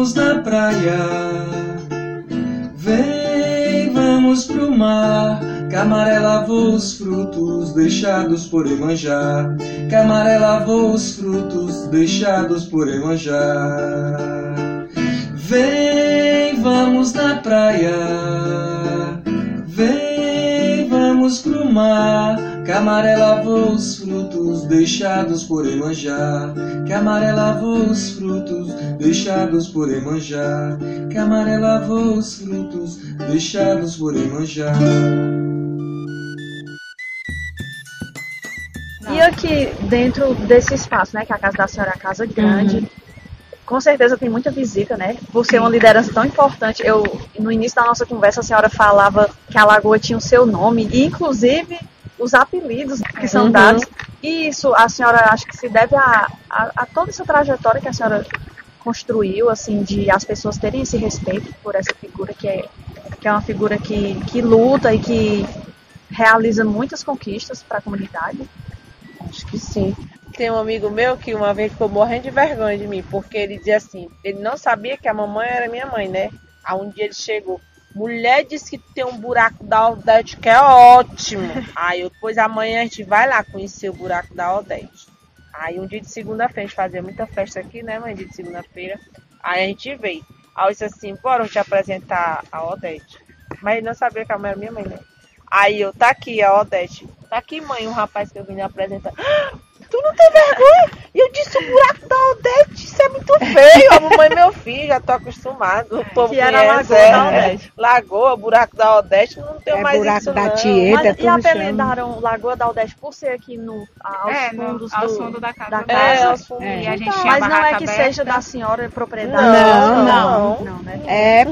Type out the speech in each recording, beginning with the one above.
vamos na praia. Vem, vamos pro mar. Camaré lavou os frutos deixados por Emanjá. Camaré lavou os frutos deixados por Emanjá. Vem, vamos na praia. Vem, vamos pro mar. Camaré lavou os frutos deixados por Emanjá. Camaré lavou os frutos deixados por Emanjá. Camaré lavou os frutos deixados por Emanjá. E aqui dentro desse espaço, né, que a casa da senhora é a casa grande, Uhum. com certeza tem muita visita, né? Por ser uma liderança tão importante. Eu no início da nossa conversa a senhora falava que a lagoa tinha o seu nome e inclusive os apelidos que são Uhum. dados. E isso a senhora acha que se deve a, a, a toda essa trajetória que a senhora construiu, assim, de as pessoas terem esse respeito por essa figura que é, que é uma figura que, que luta e que realiza muitas conquistas para a comunidade. Acho que sim. Tem um amigo meu que uma vez ficou morrendo de vergonha de mim, porque ele dizia assim, ele não sabia que a mamãe era minha mãe, né? Aí um dia ele chegou, mulher disse que tem um buraco da Odete que é ótimo. Aí eu, depois amanhã a gente vai lá conhecer o buraco da Odete. Aí um dia de segunda-feira, a gente fazia muita festa aqui, né, mãe? Dia de segunda-feira. Aí a gente veio. Aí eu disse assim, bora te apresentar a Odete. Mas ele não sabia que a mãe era minha mãe, né? Aí eu, tá aqui a Odete. Tá aqui, mãe, um rapaz que eu vim apresentar. "Ah, Tu não tem vergonha? Eu disse o buraco da Odete, isso é muito feio. A mamãe, meu filho, já tô acostumado. O povo Que era conhece, Lagoa é. Odete. Lagoa, buraco da Odete, não tem É mais buraco isso da não. Tieta. Mas, é e apelidaram Lagoa da Aldete por ser aqui no, aos É, no, fundos ao do, fundo da casa. da. É, casa. aos fundos. É. E a gente tinha Mas não é que aberta. seja da senhora propriedade. Não, não. Não, né?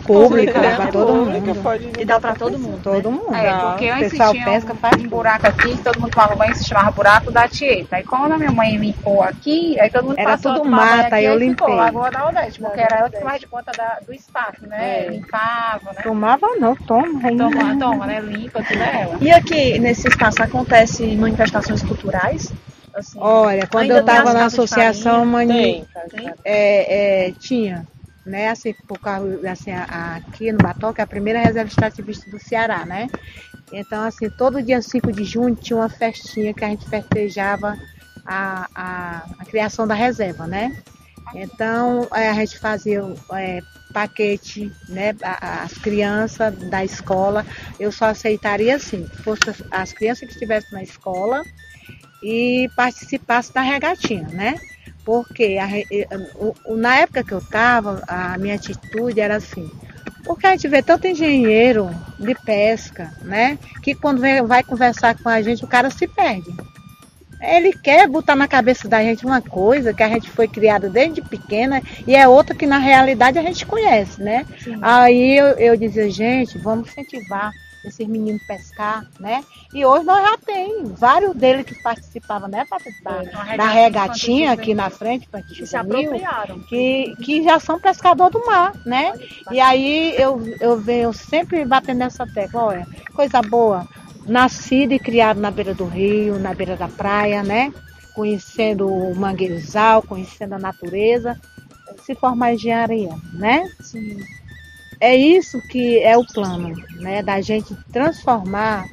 Público, dá pra É todo mundo. E dá pra todo mundo. Todo mundo. É, porque O antes pessoal tinha pesca, faz um buraco aqui, todo mundo falava banho, se chamava buraco da Tieta. Aí quando a minha mãe limpou aqui, aí todo mundo Era passou tudo mata, aqui, eu aí ficou limpei. Lagoa da Odete, porque era ela que faz de conta da- do espaço, né? É. Limpava, né? Tomava não, toma. ainda. Toma, toma, né? Limpa, tudo é ela. E aqui, nesse espaço, acontece manifestações culturais? Assim, Olha, quando eu estava na associação, mani... É, é, tinha, né, assim, por causa, assim, aqui no Batoque, a primeira reserva extrativista do Ceará, né? Então, assim, todo dia 5 de junho tinha uma festinha que a gente festejava a, a, a criação da reserva, né? Então, é, a gente fazia é, paquete, né, as crianças da escola, eu só aceitaria assim, que fosse as- as crianças que estivessem na escola e participassem da regatinha, né? Porque a na época que eu estava, a minha atitude era assim, porque a gente vê tanto engenheiro de pesca, né? Que quando vem- vai conversar com a gente, o cara se perde. Ele quer botar na cabeça da gente uma coisa que a gente foi criada desde pequena e é outra que na realidade a gente conhece, né? Sim. Aí eu, eu dizia, gente, vamos incentivar esses meninos pescar, né? E hoje nós já tem vários deles que participavam, né, Patrícia? Uma Da, da regatinha aqui na frente, para Que se apropriaram. que, que já são pescador do mar, né? E aí eu, eu venho sempre batendo nessa tecla, olha, coisa boa, nascido e criado na beira do rio, na beira da praia, né? Conhecendo o manguezal, conhecendo a natureza, se formar em engenharia, né? Sim. É isso que é o plano, né? Da gente transformar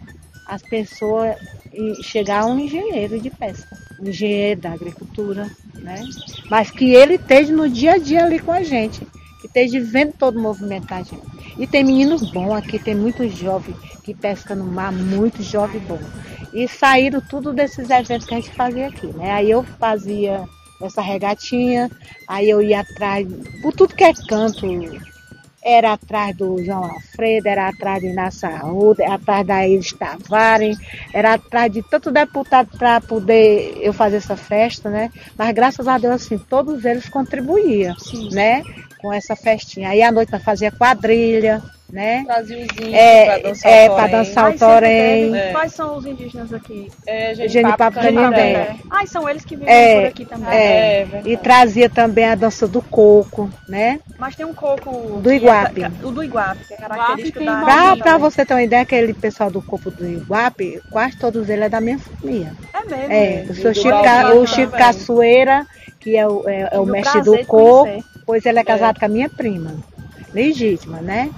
as pessoas e chegar a um engenheiro de pesca, um engenheiro da agricultura, né? Mas que ele esteja no dia a dia ali com a gente, que esteja vendo todo o movimento da gente. E tem meninos bons aqui, tem muitos jovens que pescam no mar, muitos jovens bons. E saíram tudo desses eventos que a gente fazia aqui, né? Aí eu fazia essa regatinha, aí eu ia atrás, por tudo que é canto, era atrás do João Alfredo, era atrás de Inácio Arruda, era atrás da Iris Tavares, era atrás de tanto deputado para poder eu fazer essa festa, né? Mas graças a Deus, assim, todos eles contribuíam, né? Com essa festinha. Aí à noite nós fazia quadrilha, né? Brasilzinho, É, pra dançar é, o pra torém. dançar o torém. É. Quais são os indígenas aqui? É, Genipapo papo Canindé. Ah, são eles que vivem É, por aqui também. É, É, verdade. E trazia também a dança do coco, né? Mas tem um coco... Do é Iguape. ca- o do Iguape, que é característico tem da... Pra, pra você ter uma ideia, aquele pessoal do corpo do Iguape, quase todos eles é da minha família. É mesmo. É, o seu Chico, Ca- o Chico. Caçoeira, que é o, é, é o mestre do coco. conhecer. pois ele é casado com a minha prima, legítima, né?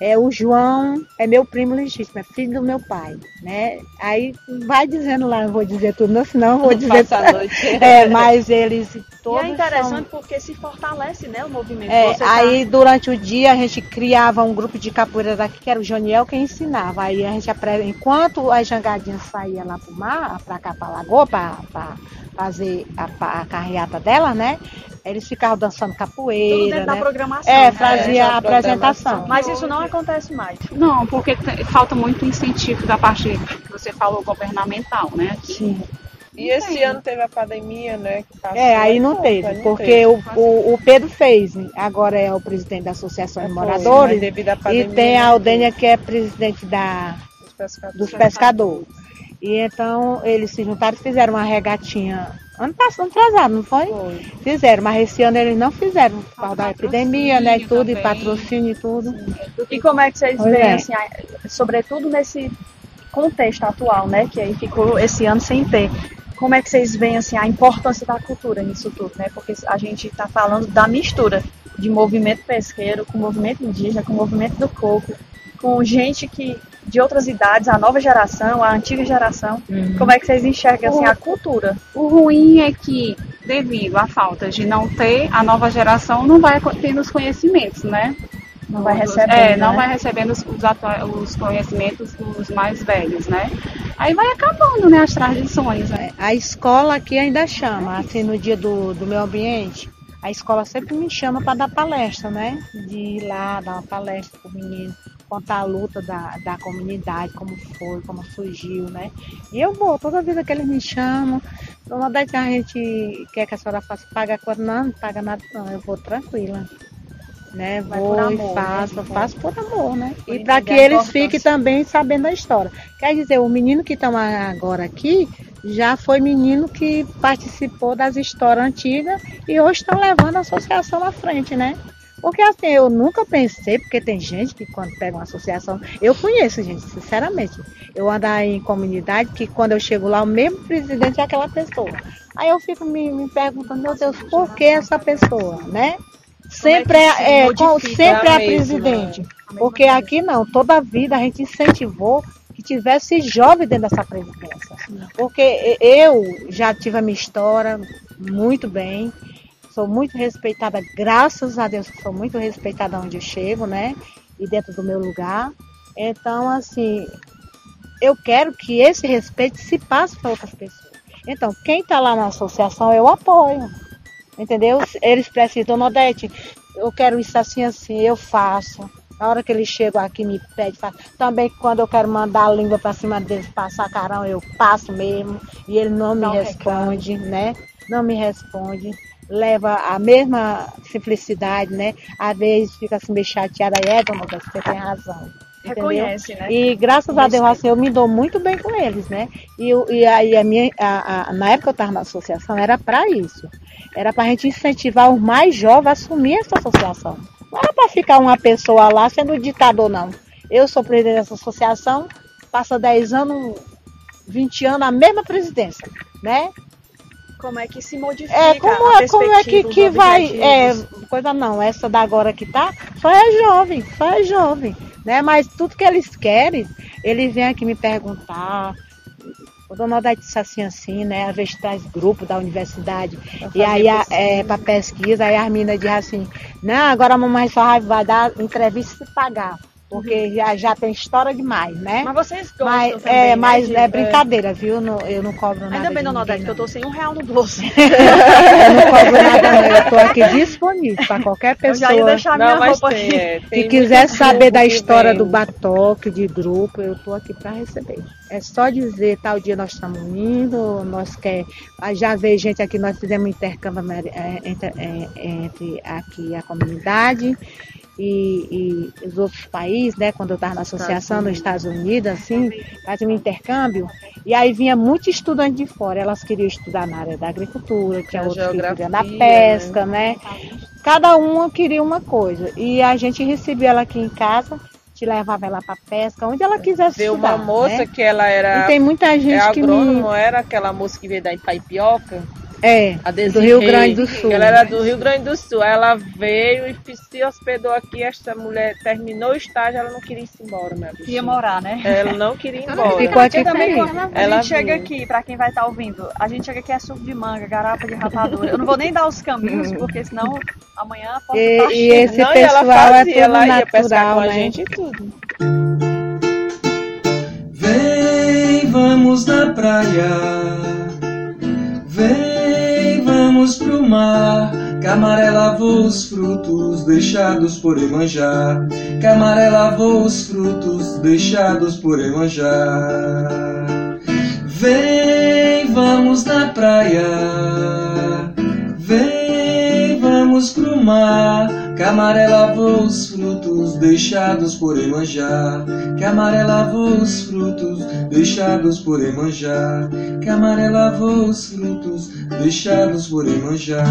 É, o João é meu primo legítimo, é filho do meu pai, né? Aí vai dizendo lá, não vou dizer tudo, não, senão eu vou dizer. A noite. É, mas eles todos e é interessante são... porque se fortalece, né, o movimento. É, tá- aí durante o dia a gente criava um grupo de capoeira daqui, que era o Joniel quem ensinava. Aí a gente aprende, enquanto as jangadinhas saíam lá pro mar, pra cá, pra lagoa, pra, pra fazer a, a carreata dela, né? Eles ficavam dançando tudo capoeira, dentro da né? programação. É, né? fazia essa a apresentação. Mas isso não acontece mais. Não, porque falta muito incentivo da parte que você falou governamental, né? Sim. E esse ano teve a pandemia, né? É, aí não pô, teve, não porque teve. o, o, o Pedro fez, agora é o presidente da Associação de Foi, Moradores, devido à e pandemia, tem a não Aldênia que é presidente da, teve os pescadores. dos pescadores. E então eles se juntaram e fizeram uma regatinha ano passado, ano atrasado, não foi? Foi. Fizeram, mas esse ano eles não fizeram, por causa da epidemia, né, e tudo, e também. patrocínio e tudo. E como é que vocês Pois veem, é. assim, sobretudo nesse contexto atual, né, que aí ficou esse ano sem ter, como é que vocês veem, assim, a importância da cultura nisso tudo, né, porque a gente está falando da mistura de movimento pesqueiro com movimento indígena, com movimento do coco, com gente que de outras idades, a nova geração, a antiga geração, como é que vocês enxergam, assim, a cultura? O ruim é que, devido à falta de não ter, a nova geração não vai tendo os conhecimentos, né? Não vai recebendo, É, não né? vai recebendo os, os conhecimentos dos mais velhos, né? Aí vai acabando, né, as tradições, né? A escola aqui ainda chama, assim, no dia do, do meu ambiente, a escola sempre me chama para dar palestra, né? De ir lá, dar uma palestra para o menino, contar a luta da, da comunidade, como foi, como surgiu, né? E eu vou, toda vida que eles me chamam, dona Odete, a gente quer que a senhora faça, paga quanto? Não, não paga nada, não, eu vou tranquila. Né, Vai vou por amor, e faço, né? faço por amor, né? Por e para que a eles fiquem também sabendo da história. Quer dizer, o menino que está agora aqui já foi menino que participou das histórias antigas e hoje estão levando a associação à frente, né? Porque assim, eu nunca pensei, porque tem gente que quando pega uma associação, eu conheço, gente, sinceramente. Eu ando em comunidade que quando eu chego lá, o mesmo presidente é aquela pessoa. Aí eu fico me, me perguntando, meu Deus, por que essa pessoa, né? Sempre é é, é, sempre é a mesma, presidente. Porque aqui não, toda a vida a gente incentivou que tivesse jovem dentro dessa presidência. Porque eu já tive a minha história muito bem, sou muito respeitada, graças a Deus que sou muito respeitada onde eu chego, né? E dentro do meu lugar. Então, assim, eu quero que esse respeito se passe para outras pessoas. Então, quem está lá na associação, eu apoio. Entendeu? Eles precisam, Dona Odete, eu quero isso assim, assim, eu faço. Na hora que eles chegam aqui, me pedem, faço. Também quando eu quero mandar a língua para cima deles, passar carão, eu passo mesmo. E ele não me um responde, né? Não me responde. Leva a mesma simplicidade, né? Às vezes fica assim meio chateada. É, Dona Odete, você tem razão. Entendeu? Reconhece, né? E graças a Deus, assim, eu me dou muito bem com eles, né? E, e aí a minha, a, a- na época que eu estava na associação, era para isso. Era para a gente incentivar os mais jovens a assumir essa associação. Não era para ficar uma pessoa lá sendo ditador, não. Eu sou presidente dessa associação, passa 10 anos, 20 anos a mesma presidência, né? Como é que se modifica É, como, a é, como é que, perspectiva, que os vai. É, coisa não, essa da agora que tá, só é jovem, só é jovem. Né? Mas tudo que eles querem, eles vêm aqui me perguntar. O Dona Odete disse assim, assim, né? Às vezes traz grupo da universidade. E aí, é, para pesquisa, aí as meninas dizem assim, não, agora a mamãe só vai- vai dar entrevista se pagar. Porque já, já tem história demais, né? Mas vocês gostam Mas, também, é, né, mas de- é brincadeira, viu? Não- eu não cobro nada. Ainda bem, Dona Odete, que eu tô sem um real no bolso. Eu não cobro nada, não. Eu tô aqui disponível para qualquer Eu já ia pessoa deixar minha Não, mas roupa tem, aqui. é, tem que quiser saber da história do batoque, de grupo, eu tô aqui para receber. É só dizer, tal dia nós estamos indo, nós quer. Já veio gente aqui, nós fizemos um intercâmbio é, entre, é, entre aqui a comunidade. E, e os outros países, né? Quando eu estava na associação nos Estados Unidos, assim, fazia um intercâmbio, e aí vinha muito estudante de fora. Elas queriam estudar na área da agricultura, tinha outros que queriam na geografia, pesca, né? Cada uma queria uma coisa. E a gente recebia ela aqui em casa, te levava ela para pesca, onde ela quisesse Veio estudar. uma moça né? que ela era E tem muita é gente que me... agrônomo, era aquela moça que veio da Itaipioca. É, A do Desirê, Rio Grande do Sul. Ela era do Rio Grande do Sul. Aí Ela veio e se hospedou aqui. Esta mulher terminou o estágio, ela não queria ir embora, minha. Ia morar, né? Ela não queria ir embora. Ficou aqui também, quando a Ela gente chega aqui, pra quem vai estar ouvindo, a gente chega aqui é suco de manga, garapa de rapadura. Eu não vou nem dar os caminhos, porque senão amanhã a porta E, tá e esse não, e ela pessoal é fazia, tudo ela ia pescar natural, com a né? gente e tudo. Vem, vamos na praia. Vem, vamos pro mar. Camaré lavou os frutos deixados por Emanjá. Camaré lavou os frutos deixados por Emanjá. Vem, vamos na praia. Mar. Camaré lavou os frutos deixados por Emanjá. Camaré lavou os frutos deixados por Emanjá. Camaré lavou os frutos deixados por Emanjá.